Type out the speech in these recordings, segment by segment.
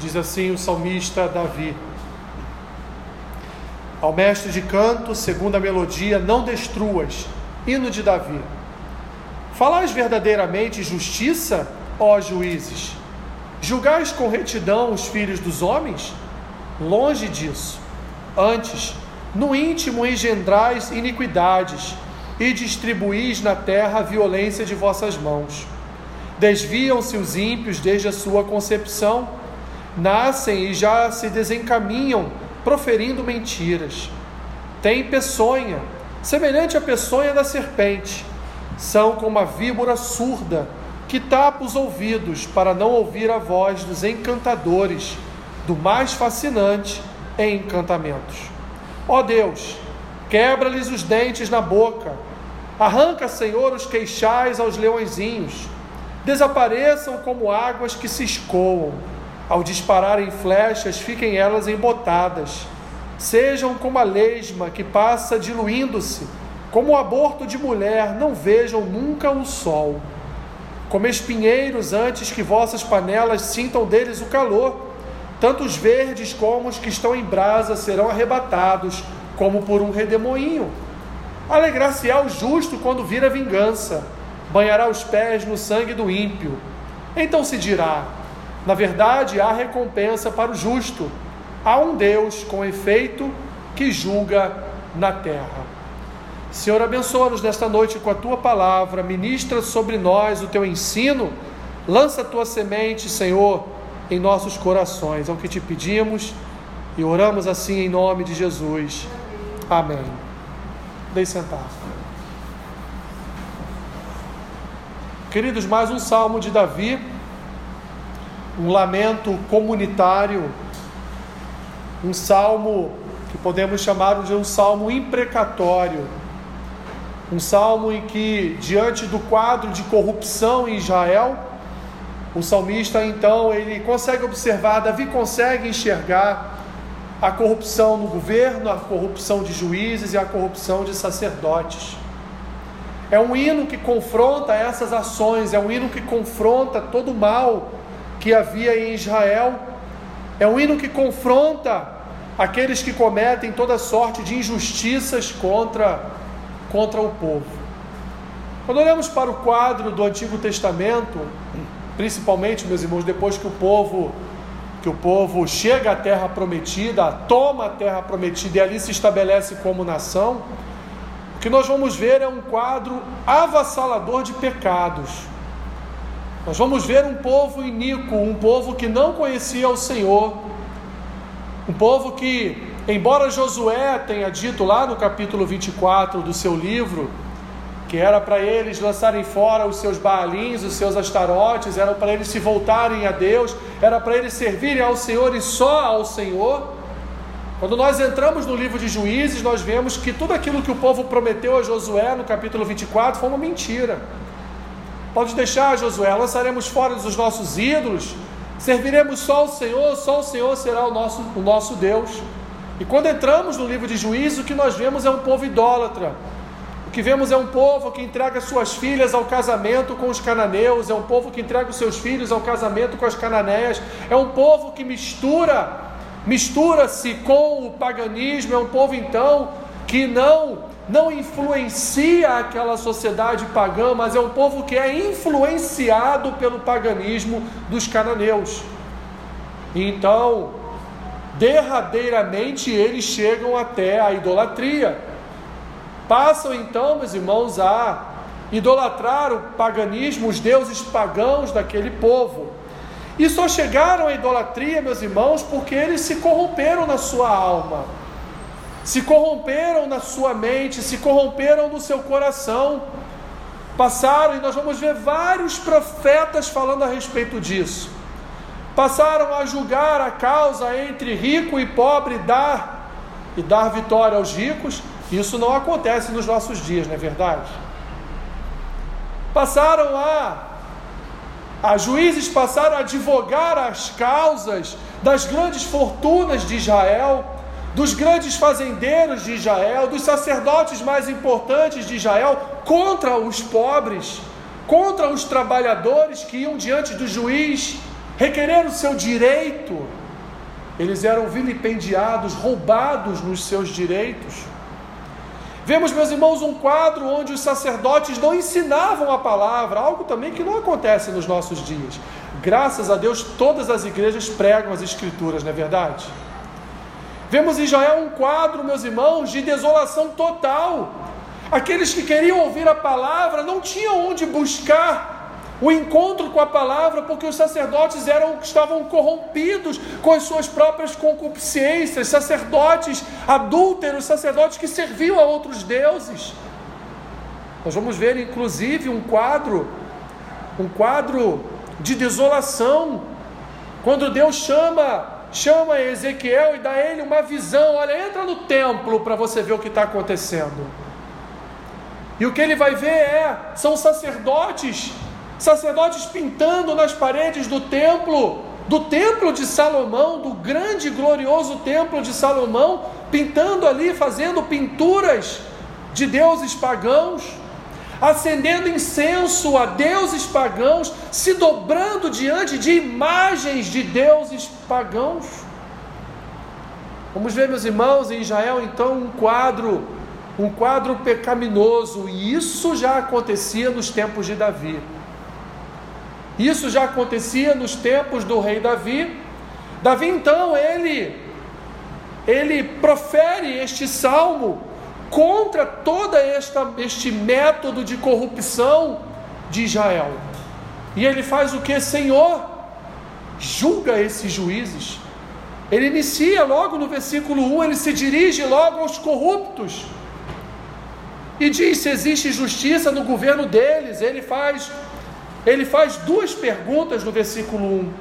diz assim o salmista Davi. Ao mestre de canto, segundo a melodia, não destruas, hino de Davi. Falais verdadeiramente justiça, ó juízes? Julgais com retidão os filhos dos homens? Longe disso. Antes, no íntimo engendrais iniquidades e distribuís na terra a violência de vossas mãos. Desviam-se os ímpios desde a sua concepção, nascem e já se desencaminham, proferindo mentiras. Têm peçonha, semelhante à peçonha da serpente. São como a víbora surda, que tapa os ouvidos para não ouvir a voz dos encantadores, do mais fascinante em encantamentos. Ó Deus, quebra-lhes os dentes na boca, arranca, Senhor, os queixais aos leõezinhos desapareçam como águas que se escoam. Ao dispararem flechas, fiquem elas embotadas. Sejam como a lesma que passa diluindo-se, como o aborto de mulher, não vejam nunca o sol. Como espinheiros, antes que vossas panelas sintam deles o calor, tanto os verdes como os que estão em brasa serão arrebatados, como por um redemoinho. Alegrar-se-á o justo quando vir a vingança banhará os pés no sangue do ímpio. Então se dirá: na verdade, há recompensa para o justo. Há um Deus com efeito que julga na terra. Senhor, abençoa-nos nesta noite com a tua palavra, ministra sobre nós o teu ensino, lança a tua semente, Senhor, em nossos corações. É o que te pedimos e oramos assim em nome de Jesus. Amém. Deixe sentar. Queridos, mais um salmo de Davi, um lamento comunitário, um salmo que podemos chamar de um salmo imprecatório, um salmo em que, diante do quadro de corrupção em Israel, o salmista então ele consegue observar, Davi consegue enxergar a corrupção no governo, a corrupção de juízes e a corrupção de sacerdotes. É um hino que confronta essas ações, é um hino que confronta todo o mal que havia em Israel, é um hino que confronta aqueles que cometem toda sorte de injustiças contra, contra o povo. Quando olhamos para o quadro do Antigo Testamento, principalmente, meus irmãos, depois que o povo que o povo chega à terra prometida, toma a terra prometida e ali se estabelece como nação, o que nós vamos ver é um quadro avassalador de pecados. Nós vamos ver um povo iníquo, um povo que não conhecia o Senhor, um povo que, embora Josué tenha dito lá no capítulo 24 do seu livro, que era para eles lançarem fora os seus baalins, os seus astarotes, era para eles se voltarem a Deus, era para eles servirem ao Senhor e só ao Senhor. Quando nós entramos no livro de Juízes, nós vemos que tudo aquilo que o povo prometeu a Josué no capítulo 24 foi uma mentira. Pode deixar, Josué, lançaremos fora os nossos ídolos, serviremos só ao Senhor, só o Senhor será o nosso, o nosso Deus. E quando entramos no livro de Juízes, o que nós vemos é um povo idólatra. O que vemos é um povo que entrega suas filhas ao casamento com os cananeus, é um povo que entrega os seus filhos ao casamento com as cananeias, é um povo que mistura mistura-se com o paganismo, é um povo então que não não influencia aquela sociedade pagã, mas é um povo que é influenciado pelo paganismo dos cananeus. Então, derradeiramente eles chegam até a idolatria. Passam então, meus irmãos, a idolatrar o paganismo, os deuses pagãos daquele povo. E só chegaram à idolatria, meus irmãos, porque eles se corromperam na sua alma, se corromperam na sua mente, se corromperam no seu coração. Passaram, e nós vamos ver vários profetas falando a respeito disso. Passaram a julgar a causa entre rico e pobre, dar e dar vitória aos ricos. Isso não acontece nos nossos dias, não é verdade? Passaram a as juízes passaram a advogar as causas das grandes fortunas de Israel, dos grandes fazendeiros de Israel, dos sacerdotes mais importantes de Israel contra os pobres, contra os trabalhadores que iam diante do juiz requerer o seu direito, eles eram vilipendiados, roubados nos seus direitos. Vemos, meus irmãos, um quadro onde os sacerdotes não ensinavam a palavra, algo também que não acontece nos nossos dias. Graças a Deus, todas as igrejas pregam as Escrituras, não é verdade? Vemos em Israel um quadro, meus irmãos, de desolação total. Aqueles que queriam ouvir a palavra não tinham onde buscar o encontro com a palavra, porque os sacerdotes eram estavam corrompidos com as suas próprias concupiscências, sacerdotes adúlteros, sacerdotes que serviam a outros deuses. Nós vamos ver inclusive um quadro, um quadro de desolação, quando Deus chama chama Ezequiel e dá a ele uma visão. Olha, entra no templo para você ver o que está acontecendo. E o que ele vai ver é são sacerdotes sacerdotes pintando nas paredes do templo, do templo de Salomão, do grande e glorioso templo de Salomão, pintando ali, fazendo pinturas de deuses pagãos, acendendo incenso a deuses pagãos, se dobrando diante de imagens de deuses pagãos. Vamos ver, meus irmãos, em Israel, então, um quadro, um quadro pecaminoso, e isso já acontecia nos tempos de Davi. Isso já acontecia nos tempos do rei Davi. Davi então ele ele profere este salmo contra todo este método de corrupção de Israel. E ele faz o que? Senhor, julga esses juízes. Ele inicia logo no versículo 1, ele se dirige logo aos corruptos. E diz se existe justiça no governo deles. Ele faz ele faz duas perguntas no versículo 1.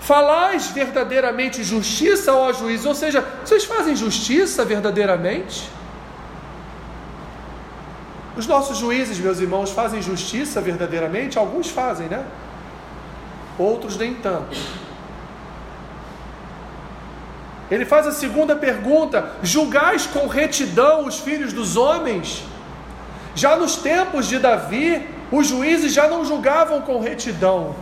Falais verdadeiramente justiça ao juiz? Ou seja, vocês fazem justiça verdadeiramente? Os nossos juízes, meus irmãos, fazem justiça verdadeiramente? Alguns fazem, né? Outros nem tanto. Ele faz a segunda pergunta: julgais com retidão os filhos dos homens? Já nos tempos de Davi, os juízes já não julgavam com retidão,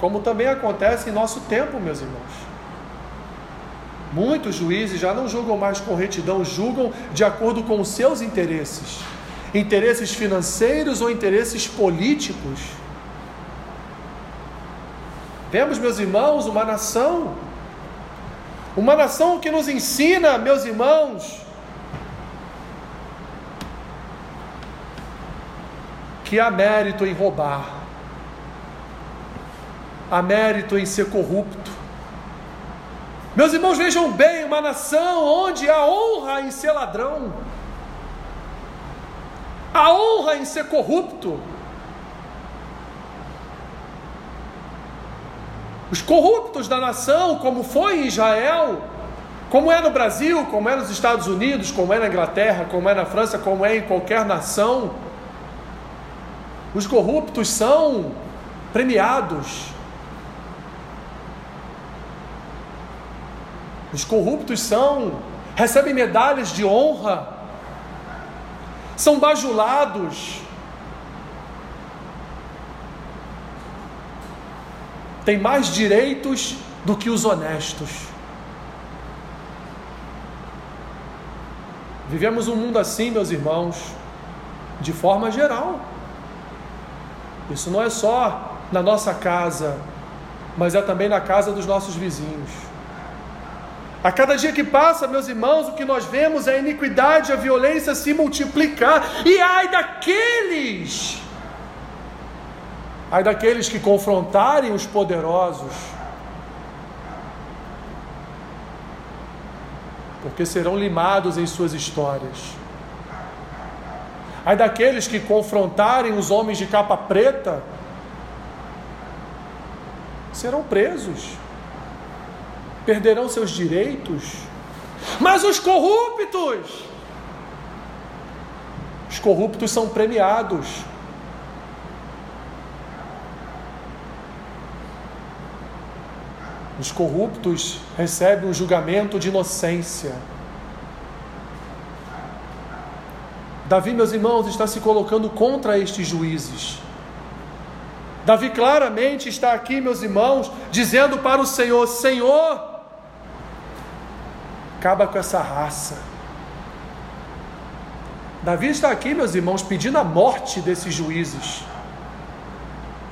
como também acontece em nosso tempo, meus irmãos. Muitos juízes já não julgam mais com retidão, julgam de acordo com os seus interesses, interesses financeiros ou interesses políticos. Vemos, meus irmãos, uma nação, uma nação que nos ensina, meus irmãos, que há mérito em roubar, há mérito em ser corrupto. Meus irmãos, vejam bem, uma nação onde há honra em ser ladrão, há honra em ser corrupto. Os corruptos da nação, como foi em Israel, como é no Brasil, como é nos Estados Unidos, como é na Inglaterra, como é na França, como é em qualquer nação, os corruptos são premiados. Os corruptos são recebem medalhas de honra. São bajulados. Têm mais direitos do que os honestos. Vivemos um mundo assim, meus irmãos, de forma geral. Isso não é só na nossa casa, mas é também na casa dos nossos vizinhos. A cada dia que passa, meus irmãos, o que nós vemos é a iniquidade, a violência se multiplicar. E ai daqueles, ai daqueles que confrontarem os poderosos, porque serão limados em suas histórias. Ai daqueles que confrontarem os homens de capa preta, serão presos, perderão seus direitos. Mas os corruptos, os corruptos são premiados. Os corruptos recebem um julgamento de inocência. Davi, meus irmãos, está se colocando contra estes juízes. Davi claramente está aqui, meus irmãos, dizendo para o Senhor: Senhor, acaba com essa raça. Davi está aqui, meus irmãos, pedindo a morte desses juízes,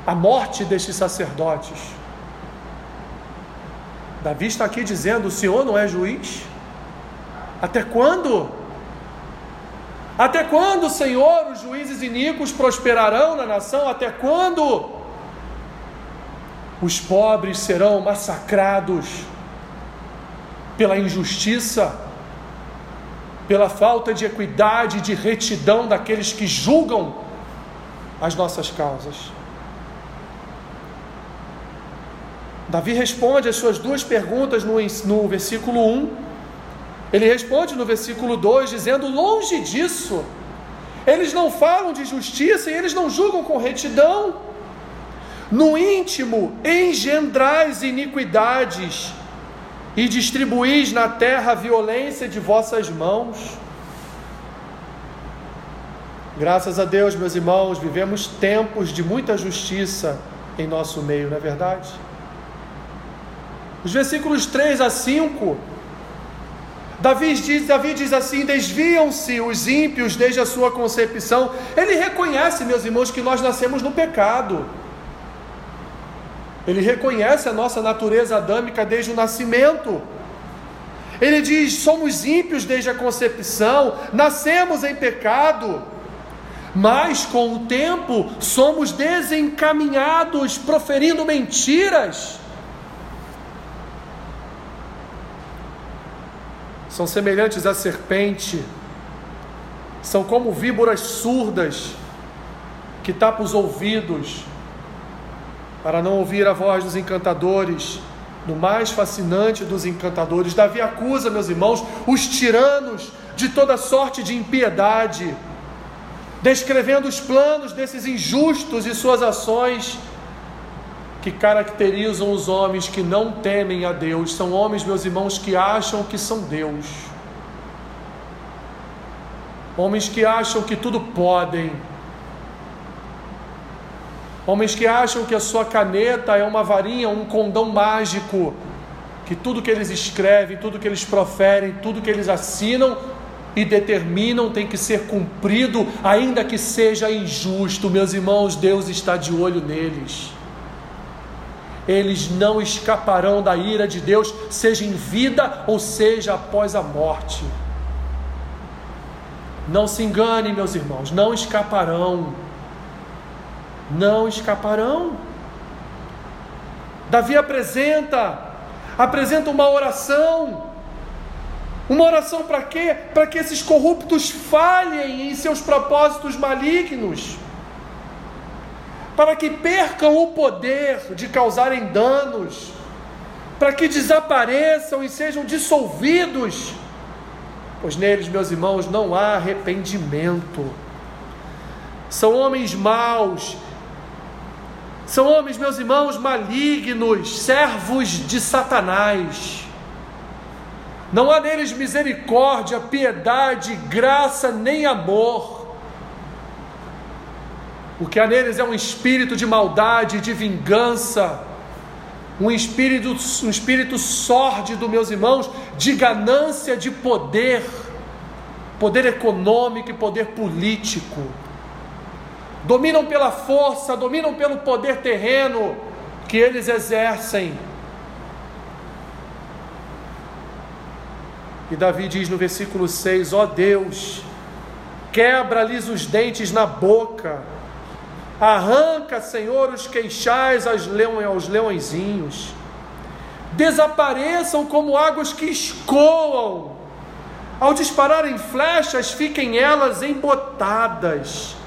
a morte destes sacerdotes. Davi está aqui dizendo: o Senhor não é juiz? Até quando? Até quando, Senhor, os juízes iníquos prosperarão na nação? Até quando? Os pobres serão massacrados pela injustiça, pela falta de equidade de retidão daqueles que julgam as nossas causas. Davi responde as suas duas perguntas no, no versículo 1. Ele responde no versículo 2, dizendo: Longe disso, eles não falam de justiça e eles não julgam com retidão. No íntimo engendrais iniquidades e distribuís na terra a violência de vossas mãos. Graças a Deus, meus irmãos, vivemos tempos de muita justiça em nosso meio, não é verdade? Os versículos 3 a 5, Davi diz, Davi diz assim: desviam-se os ímpios desde a sua concepção. Ele reconhece, meus irmãos, que nós nascemos no pecado. Ele reconhece a nossa natureza adâmica desde o nascimento. Ele diz: somos ímpios desde a concepção, nascemos em pecado, mas com o tempo somos desencaminhados, proferindo mentiras. São semelhantes à serpente, são como víboras surdas que tapam os ouvidos para não ouvir a voz dos encantadores, no mais fascinante dos encantadores. Davi acusa, meus irmãos, os tiranos de toda sorte de impiedade, descrevendo os planos desses injustos e suas ações que caracterizam os homens que não temem a Deus. São homens, meus irmãos, que acham que são Deus. Homens que acham que tudo podem Homens que acham que a sua caneta é uma varinha, um condão mágico, que tudo que eles escrevem, tudo que eles proferem, tudo que eles assinam e determinam tem que ser cumprido, ainda que seja injusto. Meus irmãos, Deus está de olho neles. Eles não escaparão da ira de Deus, seja em vida ou seja após a morte. Não se engane, meus irmãos, não escaparão não escaparão. Davi apresenta, apresenta uma oração. Uma oração para quê? Para que esses corruptos falhem em seus propósitos malignos. Para que percam o poder de causarem danos. Para que desapareçam e sejam dissolvidos. Pois neles, meus irmãos, não há arrependimento. São homens maus são homens, meus irmãos, malignos, servos de Satanás. Não há neles misericórdia, piedade, graça nem amor. O que há neles é um espírito de maldade, de vingança, um espírito, um espírito sórdido, meus irmãos, de ganância de poder, poder econômico e poder político dominam pela força, dominam pelo poder terreno que eles exercem. E Davi diz no versículo 6: Ó oh Deus, quebra-lhes os dentes na boca, arranca, Senhor, os queixais aos, aos leõezinhos, desapareçam como águas que escoam, ao dispararem flechas, fiquem elas embotadas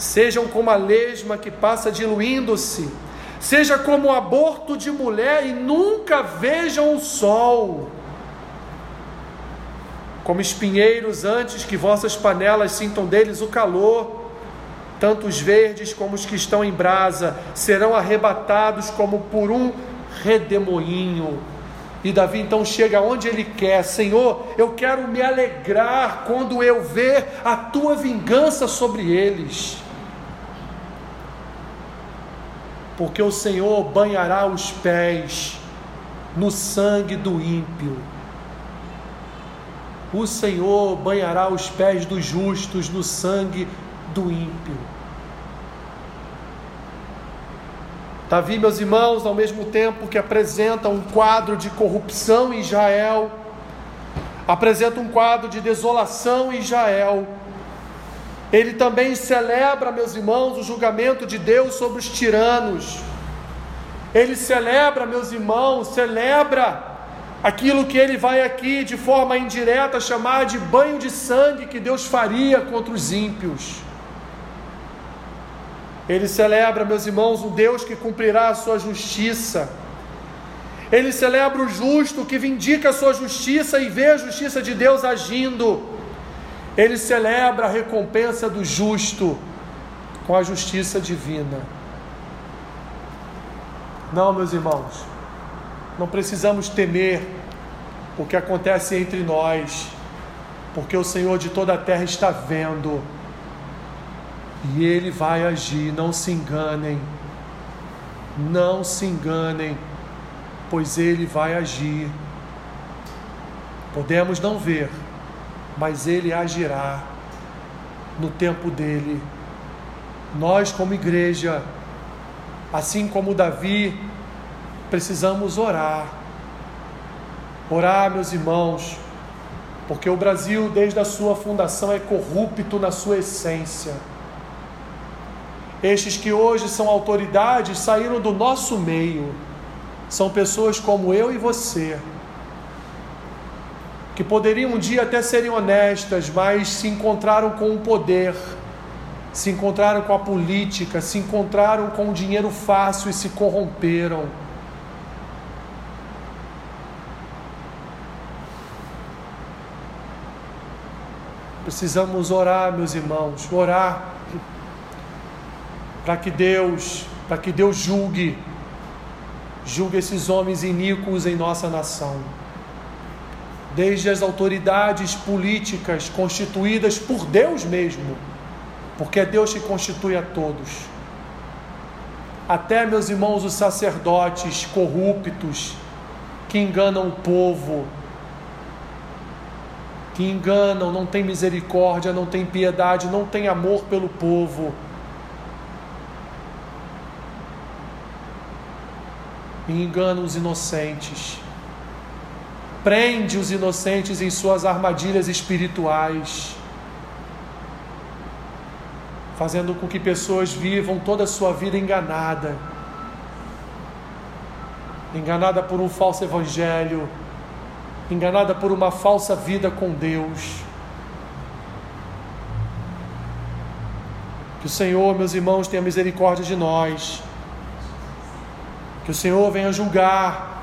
sejam como a lesma que passa diluindo-se, seja como o aborto de mulher e nunca vejam o sol. Como espinheiros, antes que vossas panelas sintam deles o calor, tanto os verdes como os que estão em brasa serão arrebatados como por um redemoinho. E Davi então chega onde ele quer: Senhor, eu quero me alegrar quando eu ver a tua vingança sobre eles. Porque o Senhor banhará os pés no sangue do ímpio. O Senhor banhará os pés dos justos no sangue do ímpio. Davi, meus irmãos, ao mesmo tempo que apresenta um quadro de corrupção em Israel, apresenta um quadro de desolação em Israel, ele também celebra, meus irmãos, o julgamento de Deus sobre os tiranos. Ele celebra, meus irmãos, celebra aquilo que ele vai aqui de forma indireta chamar de banho de sangue que Deus faria contra os ímpios. Ele celebra, meus irmãos, um Deus que cumprirá a sua justiça. Ele celebra o justo que vindica a sua justiça e vê a justiça de Deus agindo. Ele celebra a recompensa do justo com a justiça divina. Não, meus irmãos, não precisamos temer o que acontece entre nós, porque o Senhor de toda a terra está vendo e Ele vai agir. Não se enganem, não se enganem, pois Ele vai agir. Podemos não ver, mas ele agirá no tempo dele. Nós, como igreja, assim como Davi, precisamos orar. Orar, meus irmãos, porque o Brasil, desde a sua fundação, é corrupto na sua essência. Estes que hoje são autoridades saíram do nosso meio, são pessoas como eu e você que poderiam um dia até serem honestas, mas se encontraram com o poder, se encontraram com a política, se encontraram com o dinheiro fácil e se corromperam. Precisamos orar, meus irmãos, orar para que Deus, para que Deus julgue, julgue esses homens iníquos em nossa nação desde as autoridades políticas constituídas por Deus mesmo, porque é Deus que constitui a todos. Até, meus irmãos, os sacerdotes corruptos que enganam o povo, que enganam, não tem misericórdia, não tem piedade, não tem amor pelo povo. E enganam os inocentes prende os inocentes em suas armadilhas espirituais, fazendo com que pessoas vivam toda a sua vida enganada, enganada por um falso evangelho, enganada por uma falsa vida com Deus. Que o Senhor, meus irmãos, tenha misericórdia de nós. Que o Senhor venha julgar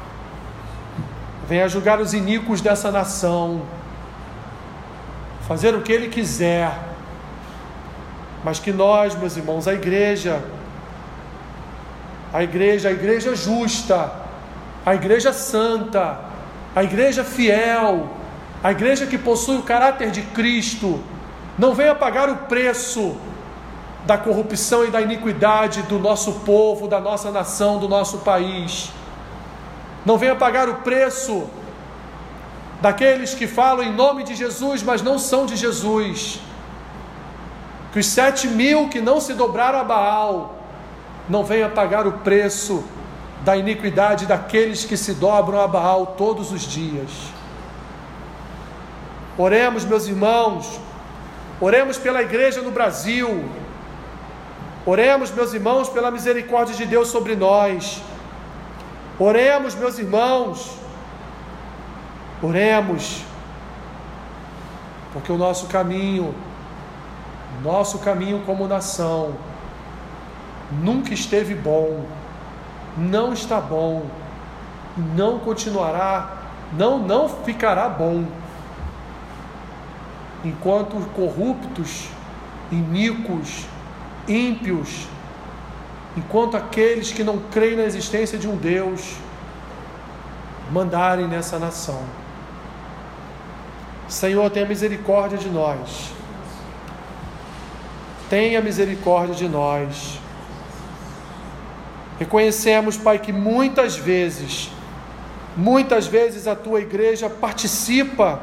venha julgar os iníquos dessa nação, fazer o que Ele quiser, mas que nós, meus irmãos, a igreja, a igreja, a igreja justa, a igreja santa, a igreja fiel, a igreja que possui o caráter de Cristo, não venha pagar o preço da corrupção e da iniquidade do nosso povo, da nossa nação, do nosso país não venha pagar o preço daqueles que falam em nome de Jesus, mas não são de Jesus. Que os sete mil que não se dobraram a Baal não venha pagar o preço da iniquidade daqueles que se dobram a Baal todos os dias. Oremos, meus irmãos, oremos pela igreja no Brasil, oremos, meus irmãos, pela misericórdia de Deus sobre nós. Oremos, meus irmãos, oremos, porque o nosso caminho, nosso caminho como nação, nunca esteve bom, não está bom, não continuará, não, não ficará bom, enquanto corruptos, iníquos, ímpios, enquanto aqueles que não creem na existência de um Deus mandarem nessa nação. Senhor, tenha misericórdia de nós. Tenha misericórdia de nós. Reconhecemos, Pai, que muitas vezes, muitas vezes a tua igreja participa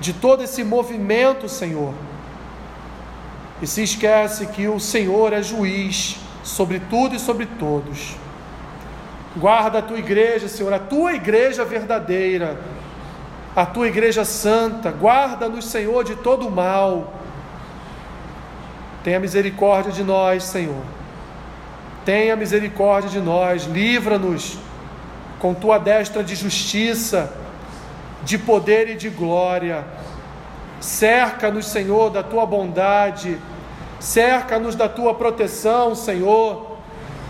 de todo esse movimento, Senhor, e se esquece que o Senhor é juiz sobre tudo e sobre todos. Guarda a tua igreja, Senhor, a tua igreja verdadeira, a tua igreja santa. Guarda-nos, Senhor, de todo mal. Tenha misericórdia de nós, Senhor. Tenha misericórdia de nós. Livra-nos com tua destra de justiça, de poder e de glória. Cerca-nos, Senhor, da tua bondade. Cerca-nos da tua proteção, Senhor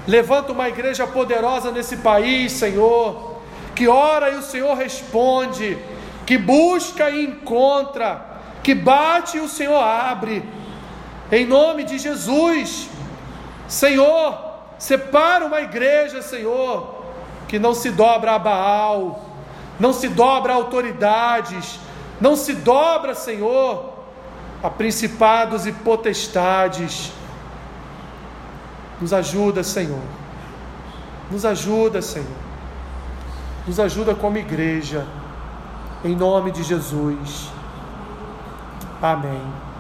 Levanta uma igreja poderosa nesse país, Senhor, que ora e o Senhor responde, que busca e encontra, que bate e o Senhor abre. Em nome de Jesus, Senhor, separa uma igreja, Senhor, que não se dobra a Baal, não se dobra a autoridades, não se dobra, Senhor, a principados e potestades nos ajuda, Senhor. Nos ajuda, Senhor. Nos ajuda como igreja. Em nome de Jesus. Amém.